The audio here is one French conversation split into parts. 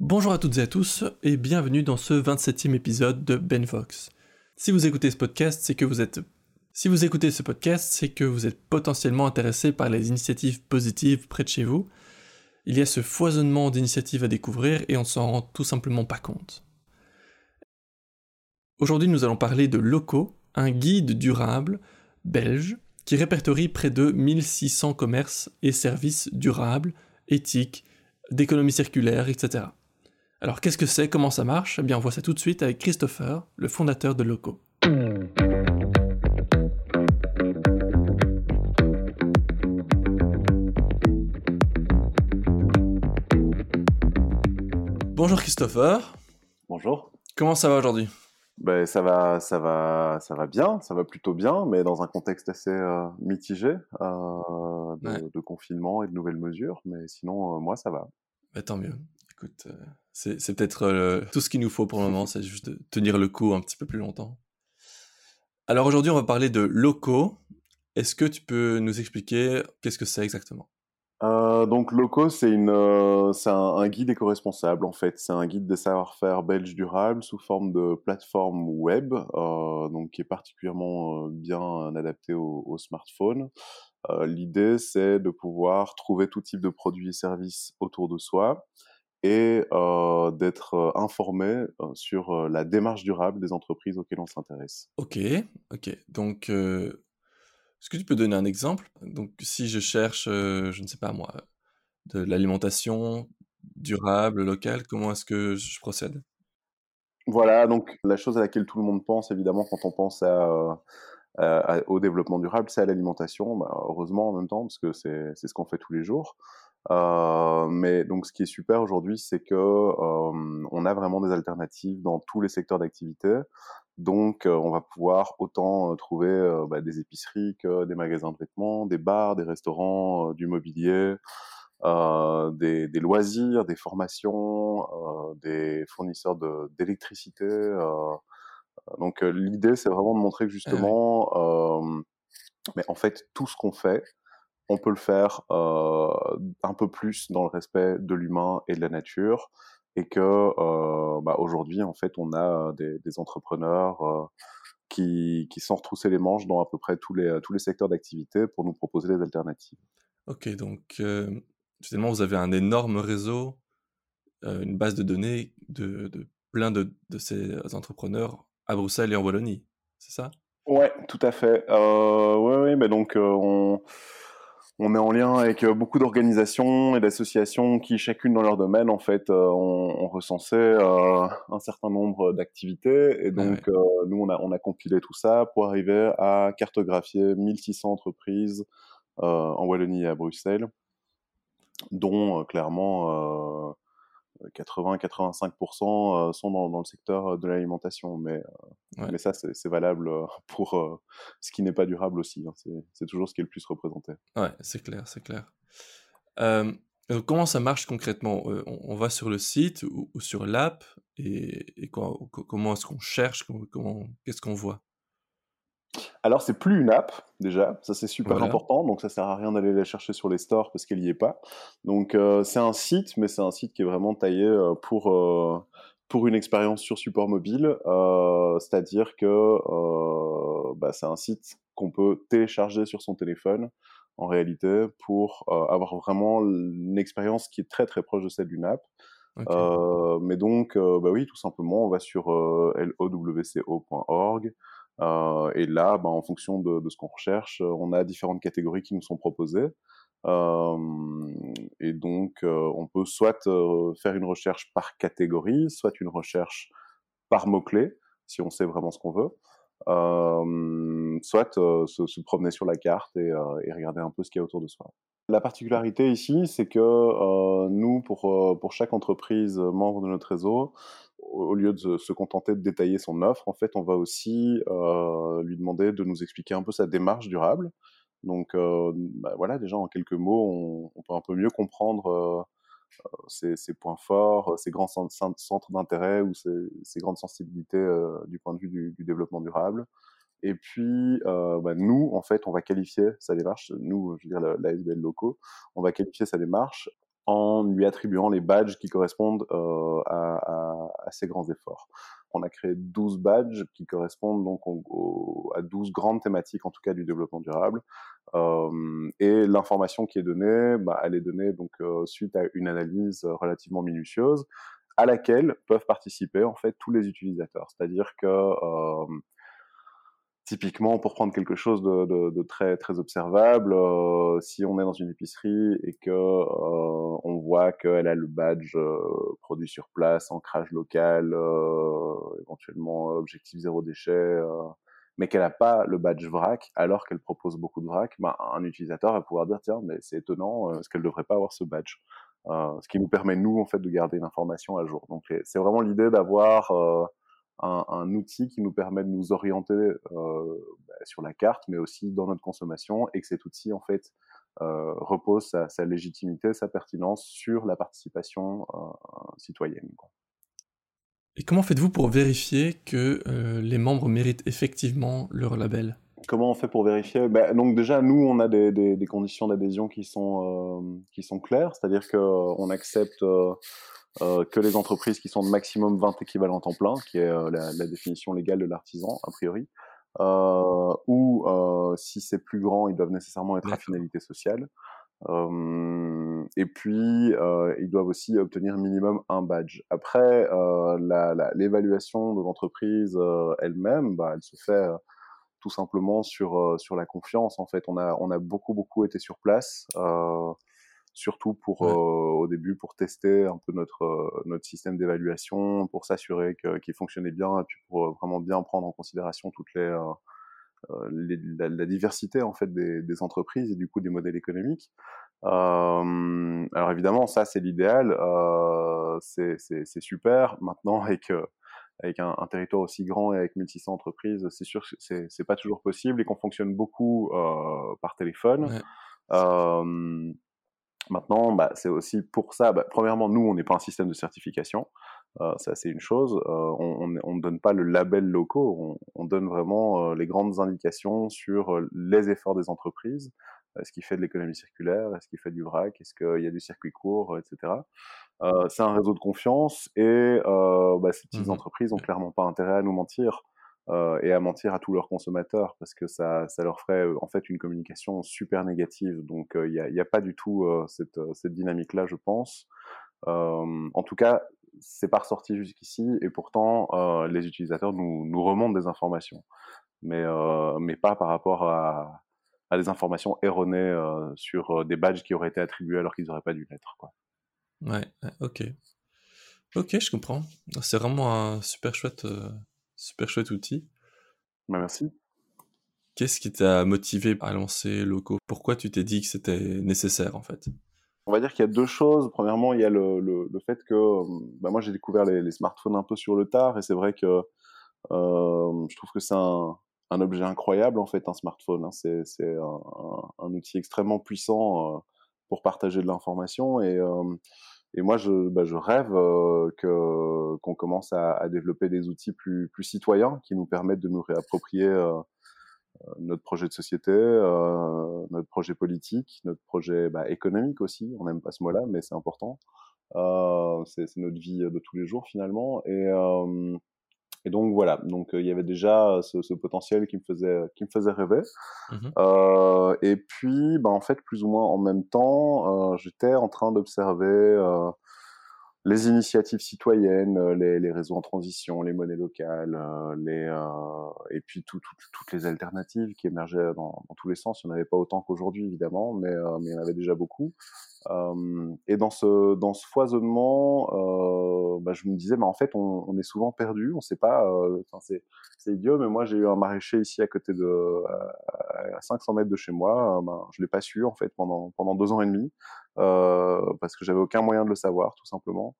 Bonjour à toutes et à tous et bienvenue dans ce 27e épisode de Benvox. Si vous écoutez ce podcast, c'est que vous êtes si vous écoutez ce podcast, c'est que vous êtes potentiellement intéressé par les initiatives positives près de chez vous. Il y a ce foisonnement d'initiatives à découvrir et on ne s'en rend tout simplement pas compte. Aujourd'hui, nous allons parler de Loco, un guide durable belge qui répertorie près de 1600 commerces et services durables, éthiques, d'économie circulaire, etc. Alors qu'est-ce que c'est? Comment ça marche? Eh bien on voit ça tout de suite avec Christopher, le fondateur de Loco. Bonjour Christopher. Bonjour. Comment ça va aujourd'hui? Ben, ça va, ça va, ça va bien, ça va plutôt bien, mais dans un contexte assez euh, mitigé euh, de, confinement et de nouvelles mesures. Mais sinon, euh, moi, ça va. Bah, tant mieux. Écoute, c'est peut-être tout ce qu'il nous faut pour le moment, c'est juste de tenir le coup un petit peu plus longtemps. Alors aujourd'hui, on va parler de locaux. Est-ce que tu peux nous expliquer qu'est-ce que c'est exactement? Euh, donc Loco, c'est une, euh, c'est un, guide éco-responsable en fait. C'est un guide des savoir-faire belges durables sous forme de plateforme web, euh, donc qui est particulièrement bien adapté au, au smartphone. L'idée, c'est de pouvoir trouver tout type de produits et services autour de soi et d'être informé sur la démarche durable des entreprises auxquelles on s'intéresse. Ok, ok. Donc est-ce que tu peux donner un exemple? Donc, si je cherche, euh, je ne sais pas moi, de l'alimentation durable, locale, comment est-ce que je procède? Voilà, donc la chose à laquelle tout le monde pense, évidemment, quand on pense à, euh, au développement durable, c'est à l'alimentation. Bah, heureusement, en même temps, parce que c'est ce qu'on fait tous les jours. Euh, mais donc, ce qui est super aujourd'hui, c'est que on a vraiment des alternatives dans tous les secteurs d'activité. Donc, euh, on va pouvoir autant euh, trouver euh, bah, des épiceries que des magasins de vêtements, des bars, des restaurants, du mobilier, des, des, loisirs, des formations, des fournisseurs d'électricité. donc, l'idée, c'est vraiment de montrer que justement, mais en fait, tout ce qu'on fait, on peut le faire un peu plus dans le respect de l'humain et de la nature et que euh, bah, aujourd'hui en fait on a des, des entrepreneurs euh, qui, qui sont retroussés les manches dans à peu près tous les, tous les secteurs d'activité pour nous proposer des alternatives. Ok, donc euh, finalement vous avez un énorme réseau, une base de données de, de plein de, de, ces entrepreneurs à Bruxelles et en Wallonie, c'est ça? Ouais, tout à fait. Euh, ouais, ouais, mais donc on on est en lien avec euh, beaucoup d'organisations et d'associations qui, chacune dans leur domaine, en fait, euh, ont, recensé euh, un certain nombre d'activités. Et donc, nous, on a, on a compilé tout ça pour arriver à cartographier 1600 entreprises en Wallonie et à Bruxelles, dont clairement 80-85% euh, sont dans, le secteur euh, de l'alimentation. Mais, euh, mais ça, c'est valable pour ce qui n'est pas durable aussi. Hein. C'est toujours ce qui est le plus représenté. Ouais, c'est clair, c'est clair. comment ça marche concrètement? On, va sur le site ou, sur l'app et, comment est-ce qu'on cherche? Qu'est-ce qu'on voit? Alors, c'est plus une app, déjà, ça c'est super important, donc ça sert à rien d'aller la chercher sur les stores parce qu'elle n'y est pas. Donc, euh, c'est un site, mais c'est un site qui est vraiment taillé euh, pour, euh, pour une expérience sur support mobile, c'est-à-dire que bah, c'est un site qu'on peut télécharger sur son téléphone, en réalité, pour avoir vraiment une expérience qui est très très proche de celle d'une app. mais donc, bah oui, tout simplement, on va sur lowco.org. Euh, et là, ben, en fonction de, ce qu'on recherche, euh, on a différentes catégories qui nous sont proposées. Euh, et donc, on peut soit faire une recherche par catégorie, soit une recherche par mot-clé, si on sait vraiment ce qu'on veut. Soit se, promener sur la carte et, regarder un peu ce qu'il y a autour de soi. La particularité ici, c'est que nous, pour chaque entreprise membre de notre réseau, au lieu de se contenter de détailler son offre, en fait, on va aussi euh, lui demander de nous expliquer un peu sa démarche durable. Donc, euh, bah, voilà, déjà en quelques mots, on, peut un peu mieux comprendre euh, ses, points forts, ses grands centres d'intérêt ou ses, grandes sensibilités du point de vue du, du développement durable. Et puis, bah, nous, en fait, on va qualifier sa démarche, nous, je veux dire l'ASBL locaux, on va qualifier sa démarche en lui attribuant les badges qui correspondent à, ces grands efforts. On a créé 12 badges qui correspondent donc à 12 grandes thématiques, en tout cas du développement durable. et l'information qui est donnée, bah, elle est donnée donc suite à une analyse relativement minutieuse à laquelle peuvent participer en fait tous les utilisateurs. C'est-à-dire que typiquement, pour prendre quelque chose de, très très observable, euh, si on est dans une épicerie et que euh, on voit qu'elle a le badge euh, produit sur place, ancrage local, éventuellement objectif zéro déchet, mais qu'elle n'a pas le badge vrac, alors qu'elle propose beaucoup de vrac, ben, un utilisateur va pouvoir dire tiens, mais c'est étonnant, est-ce qu'elle ne devrait pas avoir ce badge? Ce qui nous permet nous en fait de garder l'information à jour. Donc c'est vraiment l'idée d'avoir un, outil qui nous permet de nous orienter euh, bah, sur la carte, mais aussi dans notre consommation, et que cet outil, en fait, euh, repose sa, légitimité, sa pertinence sur la participation euh, citoyenne. Et comment faites-vous pour vérifier que les membres méritent effectivement leur label? Comment on fait pour vérifier? Ben, Donc déjà, nous, on a des, des conditions d'adhésion qui sont qui sont claires, c'est-à-dire qu'on accepte euh, que les entreprises qui sont de maximum 20 équivalents temps plein, qui est euh, la, la, définition légale de l'artisan, a priori, euh, ou euh, si c'est plus grand, ils doivent nécessairement être à finalité sociale. Euh, et puis, euh, ils doivent aussi obtenir minimum un badge. Après, l'évaluation de l'entreprise elle-même, bah, elle se fait tout simplement sur sur la confiance. En fait, on a on a beaucoup beaucoup été sur place. Euh, surtout pour euh, au début pour tester un peu notre euh, notre système d'évaluation, pour s'assurer qu'il fonctionnait bien et puis pour euh, vraiment bien prendre en considération toutes les, la, diversité en fait des, des, entreprises et du coup des modèles économiques. alors évidemment, ça c'est l'idéal, c'est super. Maintenant avec avec un, un, territoire aussi grand et avec 1600 entreprises, c'est sûr que c'est pas toujours possible et qu'on fonctionne beaucoup par téléphone. Euh, Maintenant, bah, c'est aussi pour ça, bah, premièrement, nous, on n'est pas un système de certification, euh, ça c'est une chose, euh, on ne donne pas le label locaux, on, on donne vraiment euh, les grandes indications sur les efforts des entreprises, est-ce qu'il fait de l'économie circulaire, est-ce qu'il fait du vrac, est-ce qu'il y a du circuit court, etc. c'est un réseau de confiance et bah, ces petites mmh entreprises n'ont clairement pas intérêt à nous mentir. Euh, et à mentir à tous leurs consommateurs parce que ça, ça leur ferait en fait une communication super négative. Donc il n'y a, pas du tout cette, cette dynamique-là, je pense. en tout cas, c'est pas ressorti jusqu'ici et pourtant les utilisateurs nous, nous remontent des informations, mais, mais pas par rapport à, à des informations erronées sur des badges qui auraient été attribués alors qu'ils n'auraient pas dû l'être. Quoi. Ouais, ok. Ok, je comprends. C'est vraiment un super chouette Super chouette outil. Bah, merci. Qu'est-ce qui t'a motivé à lancer Loco? Pourquoi tu t'es dit que c'était nécessaire en fait? On va dire qu'il y a deux choses. Premièrement, il y a le, le, fait que bah, moi j'ai découvert les, smartphones un peu sur le tard et c'est vrai que euh, je trouve que c'est un, un, objet incroyable en fait un smartphone. Hein. C'est un, un, outil extrêmement puissant euh, pour partager de l'information et euh, et moi, je, bah, je rêve euh, que qu'on commence à, à, développer des outils plus, plus citoyens qui nous permettent de nous réapproprier euh, euh notre projet de société, euh, notre projet politique, notre projet bah, économique aussi. On n'aime pas ce mot-là, mais c'est important. Euh, c'est notre vie de tous les jours finalement. Et, euh, et donc voilà, donc euh, il y avait déjà ce, ce, potentiel qui me faisait qui me faisait rêver. Mmh euh, et puis, bah, en fait, plus ou moins en même temps, euh, j'étais en train d'observer euh, les initiatives citoyennes, euh, les, les, réseaux en transition, les monnaies locales, les et puis tout, tout, toutes les alternatives qui émergeaient dans, dans, tous les sens. Il n'y en avait pas autant qu'aujourd'hui évidemment, mais mais il y en avait déjà beaucoup. Euh, et dans ce, dans ce foisonnement, euh, bah, je me disais, en fait, on, est souvent perdu, on sait pas, euh, c'est, idiot, mais moi j'ai eu un maraîcher ici à côté de, à 500 mètres de chez moi, euh, ben, je l'ai pas su en fait pendant, pendant deux ans et demi, euh, parce que j'avais aucun moyen de le savoir, tout simplement.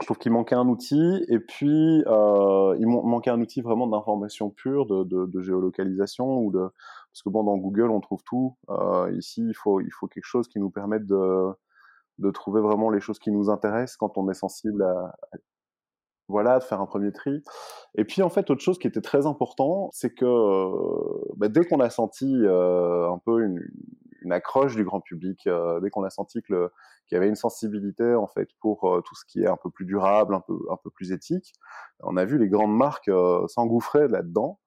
Je trouve qu'il manquait un outil, et puis euh, il manquait un outil vraiment d'information pure, de, de géolocalisation ou de parce que bon, dans Google, on trouve tout. Euh, ici, il faut, quelque chose qui nous permette de, trouver vraiment les choses qui nous intéressent quand on est sensible à, voilà, de faire un premier tri. Et puis en fait, autre chose qui était très important, c'est que bah, dès qu'on a senti euh, un peu une, accroche du grand public dès qu'on a senti qu'il y avait une sensibilité en fait pour tout ce qui est un peu plus durable, un peu plus éthique. On a vu les grandes marques s'engouffrer là-dedans.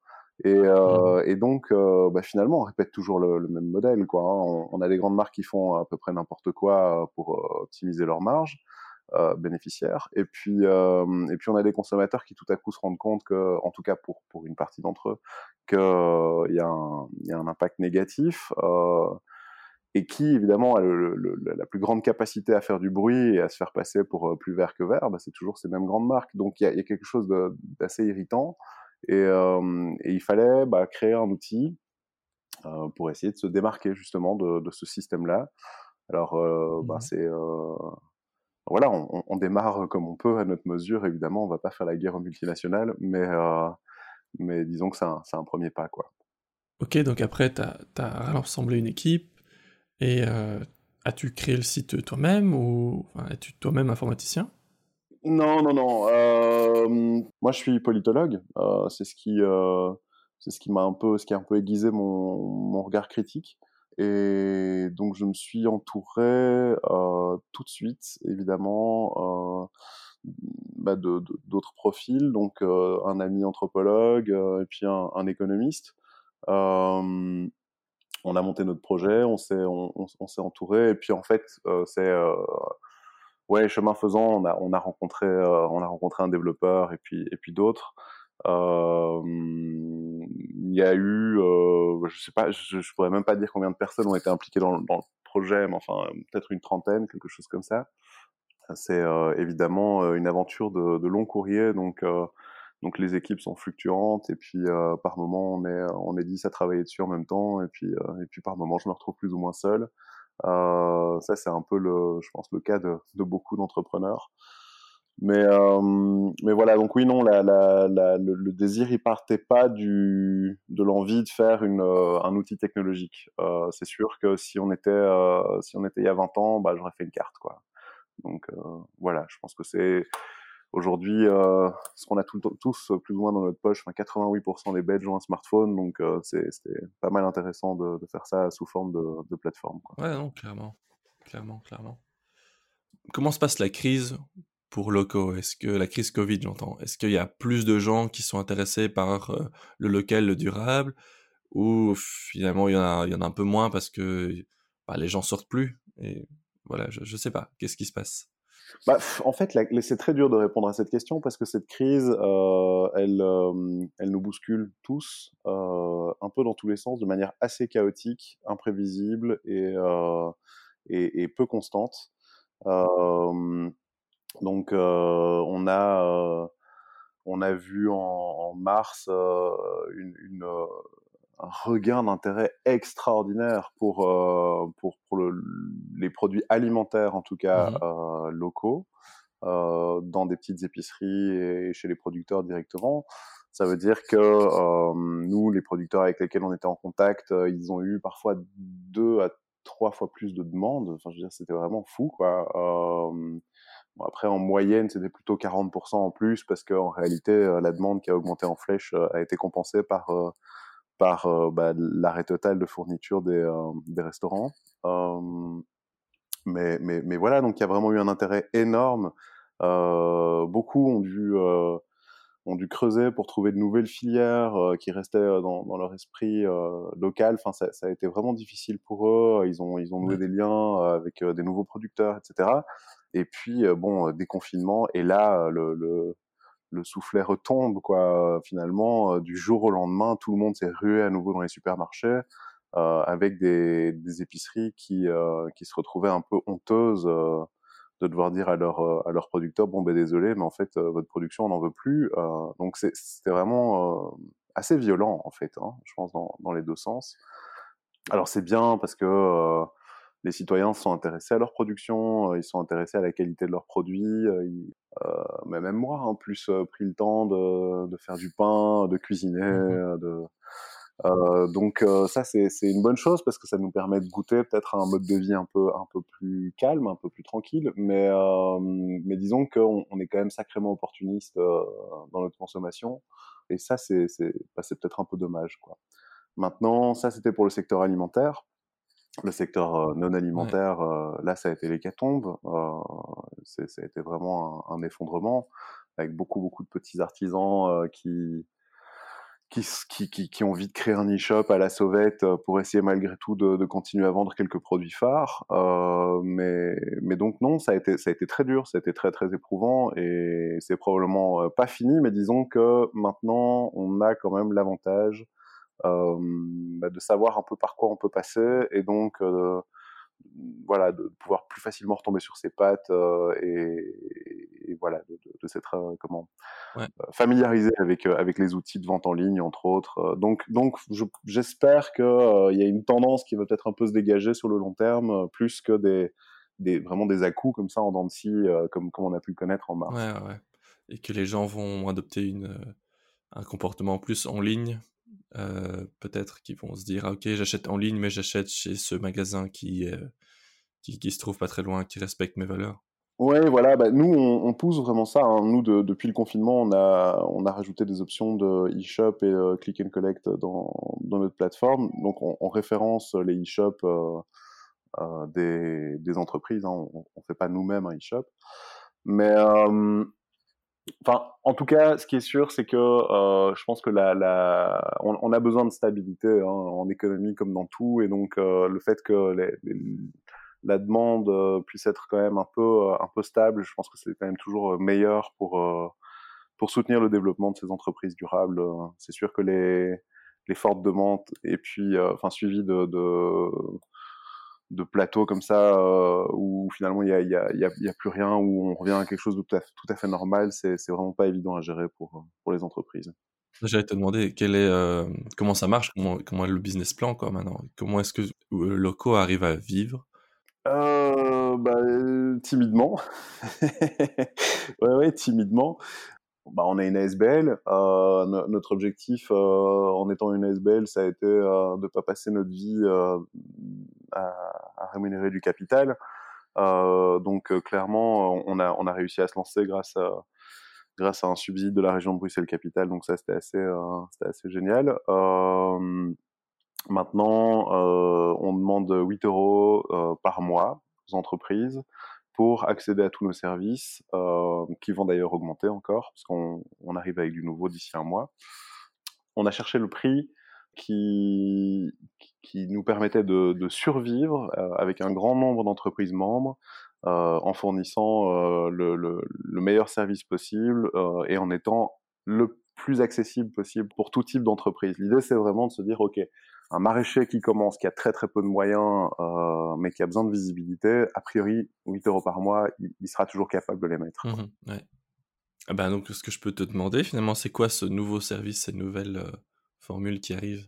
Et, mmh. et, donc, bah, finalement, on répète toujours le, même modèle. Quoi, hein. on, a des grandes marques qui font à peu près n'importe quoi pour optimiser leur marge. Euh, bénéficiaires. Et puis, euh, et puis on a des consommateurs qui tout à coup se rendent compte que, en tout cas pour, pour une partie d'entre eux, qu'il euh, y, a un, y a un impact négatif et qui évidemment a la plus grande capacité à faire du bruit et à se faire passer pour plus vert que vert, bah, c'est toujours ces mêmes grandes marques. Donc il y a, quelque chose d'assez irritant et, euh, et, il fallait bah, créer un outil euh, pour essayer de se démarquer justement de, de ce système-là. Alors euh, bah, mmh c'est voilà, on, démarre comme on peut à notre mesure. Évidemment, on va pas faire la guerre aux multinationales, mais, mais disons que c'est un, premier pas. quoi. Ok, donc après, tu as, rassemblé une équipe et as-tu créé le site toi-même ou es-tu toi-même informaticien? Non, non, non. Euh, moi, je suis politologue. c'est ce qui, c'est ce qui m'a un peu, ce qui a un peu aiguisé mon, mon regard critique. Et donc je me suis entouré euh, tout de suite, évidemment, euh, bah d'autres profils, donc euh, un ami anthropologue et puis un, un économiste. on a monté notre projet, on s'est on, on, s'est entouré et puis en fait c'est ouais chemin faisant on a on a rencontré on a rencontré un développeur et puis d'autres il y a eu, euh, je sais pas, je, je, pourrais même pas dire combien de personnes ont été impliquées dans, le projet, mais enfin peut-être une trentaine, quelque chose comme ça. C'est euh, évidemment une aventure de, de long courrier, donc les équipes sont fluctuantes et puis euh, par moment on est on est 10 à travailler dessus en même temps et puis par moment je me retrouve plus ou moins seul. Ça c'est un peu le je pense le cas de, beaucoup d'entrepreneurs. Mais, euh, mais voilà, donc oui, non, le, désir, il partait pas de l'envie de faire euh, un outil technologique. Euh, c'est sûr que si on était, euh, si on était il y a 20 ans, bah, j'aurais fait une carte, quoi. Donc euh, voilà, je pense que c'est aujourd'hui ce qu'on a tous plus ou moins dans notre poche. Enfin, 88% des Belges ont un smartphone, donc c'est pas mal intéressant de, faire ça sous forme de, plateforme. Ouais, non, clairement, clairement, clairement. Comment se passe la crise pour Loco? Est-ce que la crise Covid, j'entends, est-ce qu'il y a plus de gens qui sont intéressés par euh, le local, le durable, ou finalement il y en a, un peu moins parce que bah, les gens sortent plus? Et voilà, je, ne sais pas. Qu'est-ce qui se passe? Bah, en fait, c'est très dur de répondre à cette question parce que cette crise, euh, elle, euh, elle nous bouscule tous, un peu dans tous les sens, de manière assez chaotique, imprévisible et, et, peu constante. Donc euh, on a euh, on a vu en, mars euh, une, une, un regain d'intérêt extraordinaire pour pour, pour le, les produits alimentaires en tout cas mmh locaux dans des petites épiceries et chez les producteurs directement. Ça veut dire que euh, nous, les producteurs avec lesquels on était en contact, ils ont eu parfois deux à trois fois plus de demandes. Enfin, je veux dire, c'était vraiment fou, quoi. Euh, Bon, après, en moyenne, c'était plutôt 40% en plus parce qu'en réalité, euh, la demande qui a augmenté en flèche euh, a été compensée par, euh, par bah, l'arrêt total de fourniture des, des restaurants. mais, mais, mais voilà, donc il y a vraiment eu un intérêt énorme. beaucoup ont dû ont dû creuser pour trouver de nouvelles filières qui restaient dans, dans, leur esprit local. Enfin, ça, ça, a été vraiment difficile pour eux. Ils ont, ils ont noué des liens avec des nouveaux producteurs, etc. Et puis, bon, déconfinement, et là, le, le, le, soufflet retombe, quoi. Finalement, du jour au lendemain, tout le monde s'est rué à nouveau dans les supermarchés, euh, avec des, des, épiceries qui, euh, qui se retrouvaient un peu honteuses euh, de devoir dire à leur, à leur producteur, bon, ben désolé, mais en fait, votre production, on n'en veut plus. donc, c'était vraiment assez violent, en fait, hein, je pense, dans, dans les deux sens. Alors, c'est bien parce que les citoyens sont intéressés à leur production, euh, ils sont intéressés à la qualité de leurs produits. Euh, euh, mais même moi, en plus, pris le temps de, de, faire du pain, de cuisiner, mmh de, euh, donc ça c'est une bonne chose parce que ça nous permet de goûter peut-être un mode de vie un peu un peu plus calme, un peu plus tranquille, mais euh, mais disons qu'on on est quand même sacrément opportuniste euh, dans notre consommation et ça c'est c'est bah, peut-être un peu dommage quoi. Maintenant ça c'était pour le secteur alimentaire. Le secteur non alimentaire, là, ça a été l'hécatombe. ça a été vraiment un, un, effondrement avec beaucoup, beaucoup de petits artisans qui, qui, qui, qui, ont envie de créer un e-shop à la sauvette euh, pour essayer malgré tout de, de continuer à vendre quelques produits phares. Euh, mais, mais donc non, ça a, été, ça a été très dur, ça a été très très éprouvant et c'est probablement euh, pas fini, mais disons que maintenant on a quand même l'avantage euh, bah, de savoir un peu par quoi on peut passer et donc euh, voilà, de pouvoir plus facilement retomber sur ses pattes euh, et, et, voilà, de, de, de s'être euh, comment ouais. Euh, familiarisé avec avec les outils de vente en ligne entre autres. Donc donc j'espère que il y a une tendance qui va peut-être un peu se dégager sur le long terme, plus que des des vraiment des à comme ça en dents de scie, comme comme on a pu le connaître en mars. Ouais, ouais. Et que les gens vont adopter une un comportement plus en ligne euh, peut-être qu'ils vont se dire ah, ok j'achète en ligne mais j'achète chez ce magasin qui, euh, qui, qui se trouve pas très loin qui respecte mes valeurs Ouais, voilà. Bah, nous, on, pousse vraiment ça. Hein. Nous, de, depuis le confinement, on a, on a rajouté des options de e-shop et euh, click and collect dans, dans notre plateforme. Donc, on, référence les euh, des, entreprises. Hein. On, on fait pas nous-mêmes un e-shop, mais Enfin, en tout cas, ce qui est sûr, c'est que euh, je pense que la, la... On, on, a besoin de stabilité hein, en économie comme dans tout, et donc euh, le fait que les, les, la demande euh, puisse être quand même un peu euh, un peu stable, je pense que c'est quand même toujours meilleur pour euh, pour soutenir le développement de ces entreprises durables. C'est sûr que les les fortes demandes et puis enfin suivies de, de de plateaux comme ça euh, où finalement il y a, y, a, y, a, y a, plus rien, où on revient à quelque chose de tout à, tout à fait normal, c'est vraiment pas évident à gérer pour, pour les entreprises. J'allais te demander quel est, euh, comment ça marche, comment, comment est le business plan quoi, maintenant? Comment est-ce que le loco arrive à vivre? Euh, bah, timidement. ouais, ouais, timidement bah, on a une ASBL. Euh, no notre objectif euh, en étant une ASBL, ça a été euh, de ne pas passer notre vie à, rémunérer du capital. Donc clairement, on a, réussi à se lancer grâce à, un subside de la région de Bruxelles-Capitale. Donc ça, c'était assez, c'était assez génial. maintenant, on demande 8 euros par mois aux entreprises pour accéder à tous nos services, euh, qui vont d'ailleurs augmenter encore, parce qu'on on arrive avec du nouveau d'ici un mois. On a cherché le prix qui, qui nous permettait de, survivre euh, avec un grand nombre d'entreprises membres, euh, en fournissant le, le, le, meilleur service possible et en étant le plus accessible possible pour tout type d'entreprise. L'idée, c'est vraiment de se dire, OK, un maraîcher qui commence, qui a très très peu de moyens, euh, mais qui a besoin de visibilité, a priori, 8 euros par mois, il, il sera toujours capable de les mettre. Mmh, ouais. ah ben donc, ce que je peux te demander, finalement, c'est quoi ce nouveau service, cette nouvelle euh, formule qui arrive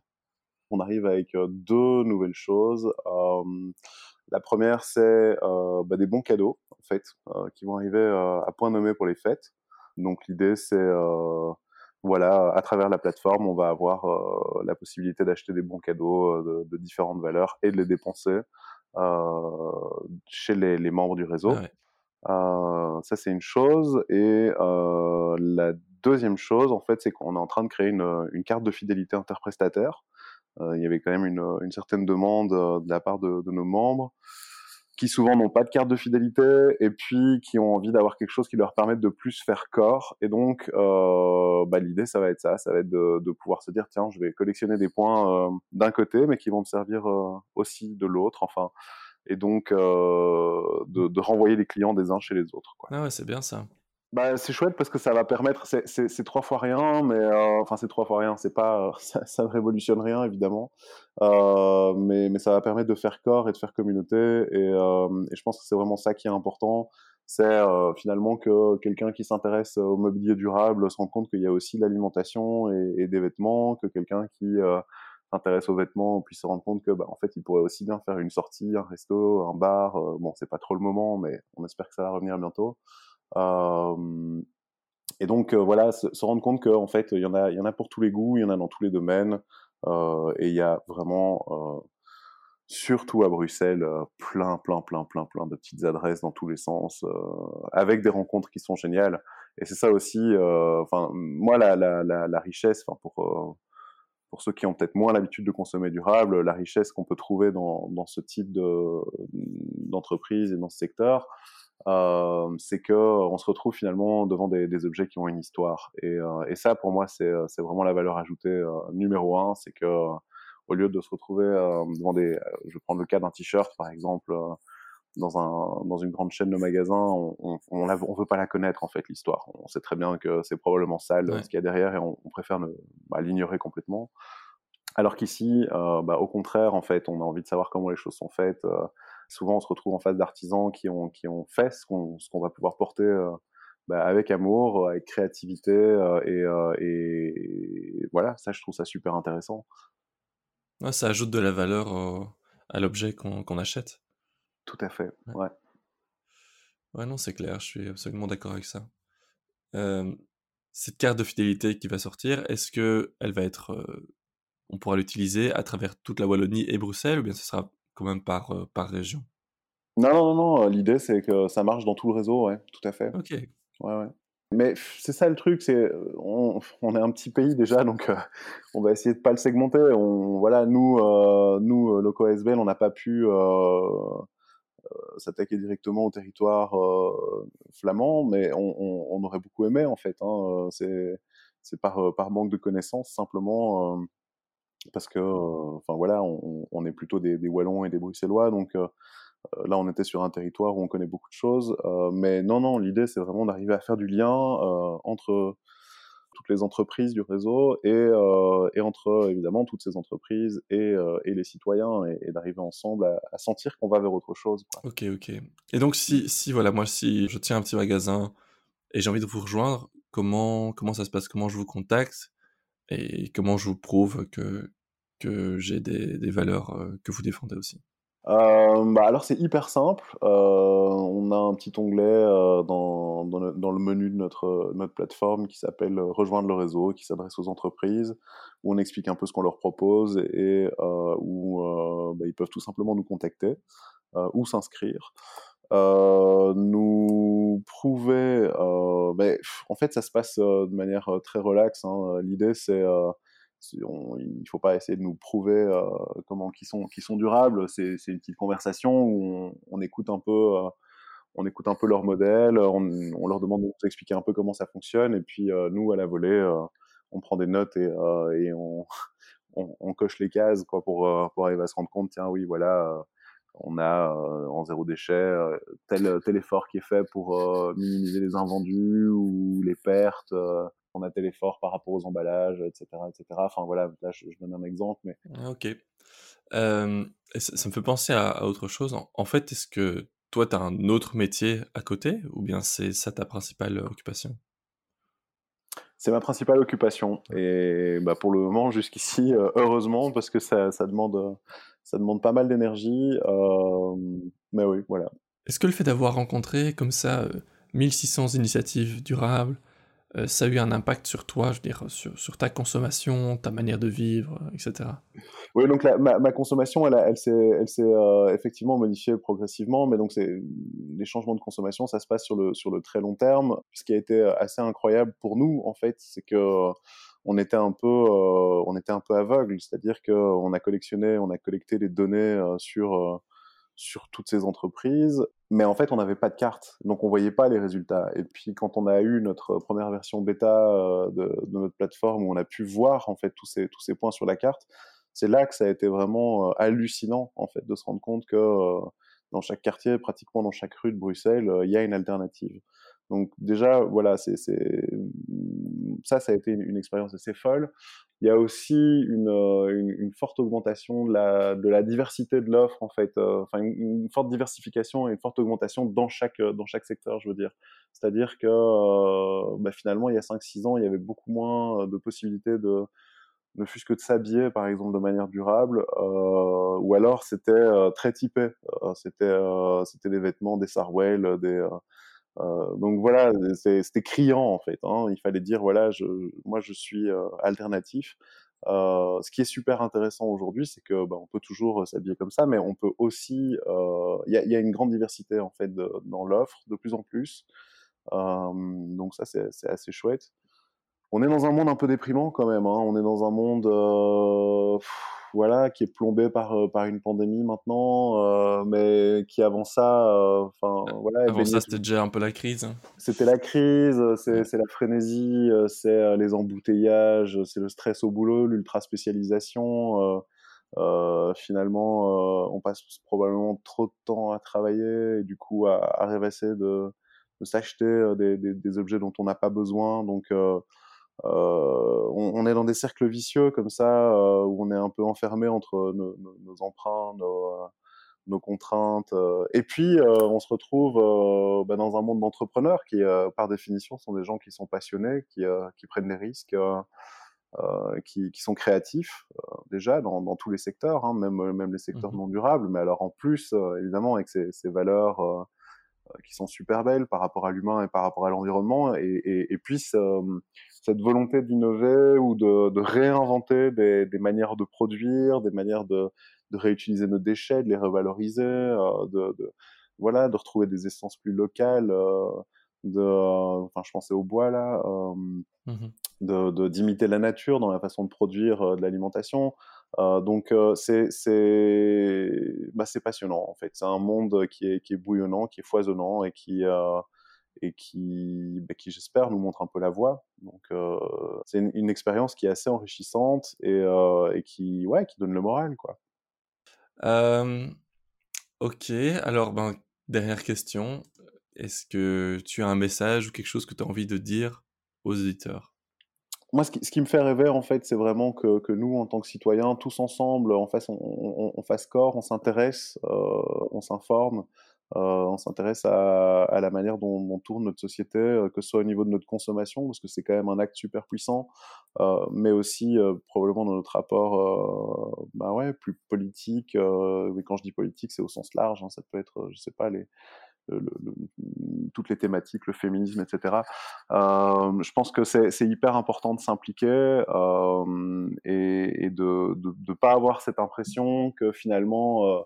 On arrive avec euh, deux nouvelles choses. Euh, la première, c'est bah, des bons cadeaux, en fait, qui vont arriver à point nommé pour les fêtes. Donc l'idée, c'est voilà, à travers la plateforme, on va avoir euh, la possibilité d'acheter des bons cadeaux euh, de, de, différentes valeurs et de les dépenser euh, chez les, les, membres du réseau. Ah ouais. ça, c'est une chose. Et la deuxième chose, en fait, c'est qu'on est en train de créer une, une carte de fidélité interprestataire. il y avait quand même une, une certaine demande de la part de, de nos membres souvent n'ont pas de carte de fidélité et puis qui ont envie d'avoir quelque chose qui leur permette de plus faire corps. Et donc, euh, bah, l'idée, ça va être ça, ça va être de, pouvoir se dire, tiens, je vais collectionner des points euh, d'un côté, mais qui vont me servir euh, aussi de l'autre. Enfin, et donc de, de, renvoyer les clients des uns chez les autres. Quoi. Ah ouais, c'est bien ça. Bah, c'est chouette parce que ça va permettre, c'est trois fois rien, mais euh, enfin c'est trois fois rien, c'est pas, ça, ça, ne révolutionne rien évidemment, euh, mais, mais ça va permettre de faire corps et de faire communauté et, euh, et je pense que c'est vraiment ça qui est important, c'est euh, finalement que quelqu'un qui s'intéresse au mobilier durable se rend compte qu'il y a aussi l'alimentation et, et, des vêtements, que quelqu'un qui euh, s'intéresse aux vêtements puisse se rendre compte que bah, en fait il pourrait aussi bien faire une sortie, un resto, un bar, euh, bon c'est pas trop le moment, mais on espère que ça va revenir bientôt. Et donc voilà, se, rendre compte qu'en fait, il y en a, pour tous les goûts, il y en a dans tous les domaines, et il y a vraiment surtout à Bruxelles, plein, plein, plein, plein, plein de petites adresses dans tous les sens, avec des rencontres qui sont géniales. Et c'est ça aussi, enfin, moi, la, richesse, enfin, pour, pour ceux qui ont peut-être moins l'habitude de consommer durable, la richesse qu'on peut trouver dans ce type d'entreprise et dans ce secteur, euh, c'est que on se retrouve finalement devant des, des, objets qui ont une histoire. Et, euh, et ça, pour moi, c'est vraiment la valeur ajoutée euh, numéro un, c'est que au lieu de se retrouver devant des, je vais prendre le cas d'un t-shirt par exemple, dans, un, dans une grande chaîne de magasins, on, on, on, on veut pas la connaître en fait l'histoire. On sait très bien que c'est probablement sale ce qu'il y a derrière et on, préfère bah, l'ignorer complètement. Alors qu'ici, euh, bah, au contraire, en fait, on a envie de savoir comment les choses sont faites. Euh, souvent, on se retrouve en face d'artisans qui ont, qui ont fait ce qu'on va pouvoir porter euh, bah, avec amour, avec créativité et, et, voilà. Ça, je trouve ça super intéressant. Ouais, ça ajoute de la valeur à l'objet qu'on achète. Tout à fait, ouais. Ouais, non, c'est clair, je suis absolument d'accord avec ça. cette carte de fidélité qui va sortir, est-ce que elle va être, on pourra l'utiliser à travers toute la Wallonie et Bruxelles, ou bien ce sera quand même par, par région Non, non, non, l'idée c'est que ça marche dans tout le réseau, ouais, tout à fait. Ok. Ouais, ouais. Mais c'est ça le truc, c'est on, on, est un petit pays déjà, donc on va essayer de pas le segmenter. On, voilà, nous, euh, nous, SBL, on n'a pas pu euh, euh, s'attaquer directement au territoire euh, flamand, mais on, on, aurait beaucoup aimé en fait. Hein, euh, c'est par, par manque de connaissances simplement parce que enfin voilà on, est plutôt des, wallons et des bruxellois donc là on était sur un territoire où on connaît beaucoup de choses mais non non l'idée c'est vraiment d'arriver à faire du lien entre toutes les entreprises du réseau et, euh, entre évidemment toutes ces entreprises et, euh, les citoyens et, d'arriver ensemble à, sentir qu'on va vers autre chose. Ok, ok. Et donc si, si voilà, moi si je tiens un petit magasin et j'ai envie de vous rejoindre, comment comment ça se passe? Comment je vous contacte? Et comment je vous prouve que que j'ai des, des valeurs euh, que vous défendez aussi? Euh, bah alors c'est hyper simple. Euh, on a un petit onglet dans, dans, le, menu de notre, notre plateforme qui s'appelle Rejoindre le réseau, qui s'adresse aux entreprises, où on explique un peu ce qu'on leur propose et où bah, ils peuvent tout simplement nous contacter ou s'inscrire. Nous prouver, bah, en fait ça se passe de manière très relaxe. Hein. L'idée c'est on, il faut pas essayer de nous prouver euh, comment qui sont qui sont durables. C'est une petite conversation où on, écoute un peu euh, on écoute un peu leur modèle, on, leur demande de nous expliquer un peu comment ça fonctionne et puis euh, nous à la volée on prend des notes et, et on, on, coche les cases quoi pour pour arriver à se rendre compte tiens oui voilà on a en zéro déchet tel tel effort qui est fait pour minimiser les invendus ou les pertes on a tel effort par rapport aux emballages, etc. etc. Enfin voilà, là je, donne un exemple. Mais... Ah, ok. ça, me fait penser à, autre chose. En, fait, est-ce que toi, tu as un autre métier à côté ou bien c'est ça ta principale occupation? C'est ma principale occupation et bah, pour le moment jusqu'ici euh, heureusement parce que ça, demande ça demande pas mal d'énergie mais oui voilà. Est-ce que le fait d'avoir rencontré comme ça 1600 euh, initiatives durables, euh, ça a eu un impact sur toi, je veux dire, sur, ta consommation, ta manière de vivre, etc. Oui, donc ma, ma, consommation, elle, s'est euh, effectivement modifiée progressivement, mais donc les changements de consommation, ça se passe sur le, très long terme. Ce qui a été assez incroyable pour nous, en fait, c'est que on était un peu, euh, on aveugle, c'est-à-dire qu'on a collectionné, on a collecté les données sur toutes ces entreprises, mais en fait, on n'avait pas de carte, donc on voyait pas les résultats. Et puis, quand on a eu notre première version bêta euh, de, notre plateforme, où on a pu voir en fait tous ces tous ces points sur la carte, c'est là que ça a été vraiment euh, hallucinant en fait de se rendre compte que euh, dans chaque quartier, pratiquement dans chaque rue de Bruxelles, il y a une alternative. Donc déjà, voilà, c'est ça, ça a été une, expérience assez folle. Il y a aussi une, euh, forte augmentation de la, diversité de l'offre, en fait, euh, enfin une, forte diversification et une forte augmentation dans chaque, dans chaque secteur, je veux dire. C'est-à-dire que euh, bah, finalement, il y a 5-6 ans, il y avait beaucoup moins de possibilités de, ne fût-ce que de s'habiller, par exemple, de manière durable, euh, ou alors c'était très typé. c'était c'était des vêtements, des sarwell, des euh, donc voilà, c'était criant en fait. Hein. Il fallait dire voilà, moi je suis euh, alternatif. Euh, ce qui est super intéressant aujourd'hui, c'est que bah, on peut toujours s'habiller comme ça, mais on peut aussi. Il y a, une grande diversité en fait dans l'offre, de plus en plus. donc ça, c'est assez chouette. On est dans un monde un peu déprimant quand même. Hein. On est dans un monde voilà, qui est plombé par, euh, par une pandémie maintenant, euh, mais qui avant ça, euh, enfin voilà. Avant ça, c'était déjà un peu la crise. Hein. C'était la crise, c'est la frénésie, c'est les embouteillages, c'est le stress au boulot, l'ultra spécialisation. finalement, on passe probablement trop de temps à travailler et du coup à, à rêvasser de, de s'acheter des, des, des, objets dont on n'a pas besoin. Donc euh, on, on, est dans des cercles vicieux comme ça, euh, où on est un peu enfermé entre nos, nos, nos emprunts, nos, euh, nos contraintes. et puis, on se retrouve bah, dans un monde d'entrepreneurs qui, par définition, sont des gens qui sont passionnés, qui, qui prennent des risques. Euh, qui, qui, sont créatifs euh, déjà dans, dans, tous les secteurs, hein, même, même les secteurs mmh non durables, mais alors en plus, euh, évidemment, avec ces, ces valeurs qui sont super belles par rapport à l'humain et par rapport à l'environnement, et, et, et puis cette volonté d'innover ou de, de réinventer des, des, manières de produire, des manières de, de, réutiliser nos déchets, de les revaloriser, euh, de, de, voilà, de retrouver des essences plus locales. Euh, de, enfin, je pensais au bois là, euh, mmh de d'imiter la nature dans la façon de produire euh, de l'alimentation. Euh, donc euh, c'est c'est bah, passionnant en fait. C'est un monde qui est qui est bouillonnant, qui est foisonnant et qui euh, et qui, bah, qui j'espère, nous montre un peu la voie. Donc, euh, c'est une, une, expérience qui est assez enrichissante et, euh, et, qui, ouais, qui donne le moral, quoi. Ok, alors, ben, dernière question. Est-ce que tu as un message ou quelque chose que tu as envie de dire aux éditeurs moi, ce qui, ce qui, me fait rêver, en fait, c'est vraiment que, que, nous, en tant que citoyens, tous ensemble, en fait, on, on, on fasse corps, on s'intéresse, euh, on s'informe, on s'intéresse à, la manière dont, dont, tourne notre société, euh, que ce soit au niveau de notre consommation, parce que c'est quand même un acte super puissant, euh, mais aussi euh, probablement dans notre rapport, euh, bah ouais, plus politique. mais quand je dis politique, c'est au sens large. Hein, ça peut être, je sais pas, les le, le, toutes les thématiques, le féminisme, etc. Euh, je pense que c'est hyper important de s'impliquer euh, et, de ne pas avoir cette impression que finalement, euh, euh,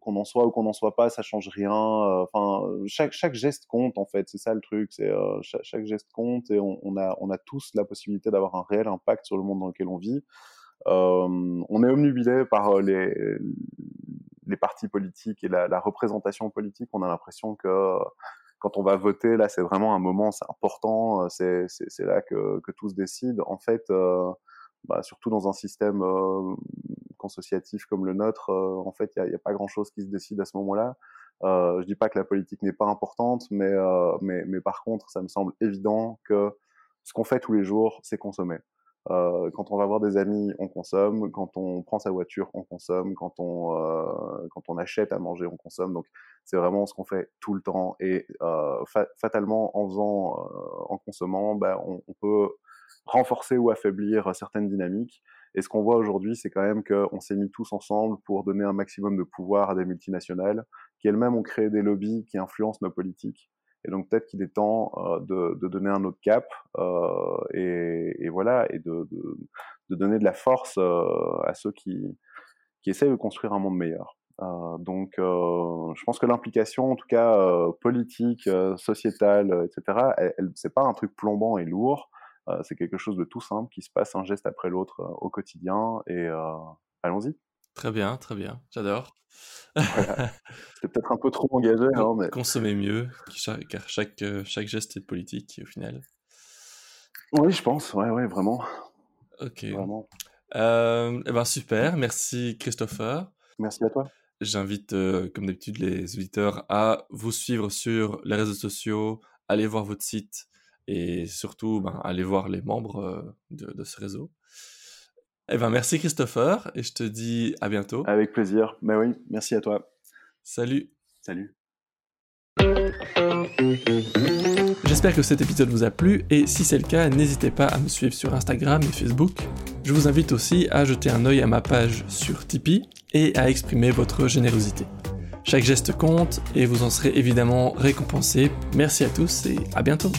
qu'on en soit ou qu'on n'en soit pas, ça change rien. Euh, enfin, chaque, geste compte en fait, c'est ça le truc. C'est euh, chaque, chaque, geste compte et on, a, on a tous la possibilité d'avoir un réel impact sur le monde dans lequel on vit. on est omnubilé par les partis politiques et la, représentation politique, on a l'impression que quand on va voter, là, c'est vraiment un moment, important, euh, c'est là que, que tout se décide. En fait, euh, bah, surtout dans un système euh, consociatif comme le nôtre, euh, en fait, il n'y a, a, pas grand-chose qui se décide à ce moment-là. Euh, je dis pas que la politique n'est pas importante, mais, mais, mais par contre, ça me semble évident que ce qu'on fait tous les jours, c'est consommer. Euh, quand on va voir des amis, on consomme. Quand on prend sa voiture, on consomme. Quand on, euh, quand on achète à manger, on consomme. Donc, c'est vraiment ce qu'on fait tout le temps. Et euh, fa fatalement, en faisant, en consommant, on, on, peut renforcer ou affaiblir certaines dynamiques. Et ce qu'on voit aujourd'hui, c'est quand même qu'on s'est mis tous ensemble pour donner un maximum de pouvoir à des multinationales qui elles-mêmes ont créé des lobbies qui influencent nos politiques et donc peut-être qu'il est temps euh, de, donner un autre cap euh, et, voilà, et de, donner de la force euh, à ceux qui, qui essayent de construire un monde meilleur. Euh, donc, euh, je pense que l'implication, en tout cas euh, politique, sociétale, etc., elle, elle c'est pas un truc plombant et lourd. C'est quelque chose de tout simple qui se passe un geste après l'autre au quotidien. Et allons-y. Très bien, très bien. J'adore. Voilà. C'était peut-être un peu trop engagé. Hein, mais... Consommer mieux, car chaque, euh, chaque geste est politique au final. Oui, je pense. Ouais, ouais, vraiment. Ok. Vraiment. Euh, eh ben super. Merci Christopher. Merci à toi. J'invite, euh, comme d'habitude, les auditeurs à vous suivre sur les réseaux sociaux, aller voir votre site et surtout, ben, aller voir les membres euh, de, de ce réseau. Eh ben, merci Christopher, et je te dis à bientôt. Avec plaisir. Mais oui, merci à toi. Salut. Salut. J'espère que cet épisode vous a plu, et si c'est le cas, n'hésitez pas à me suivre sur Instagram et Facebook. Je vous invite aussi à jeter un œil à ma page sur Tipeee et à exprimer votre générosité. Chaque geste compte et vous en serez évidemment récompensé. Merci à tous et à bientôt.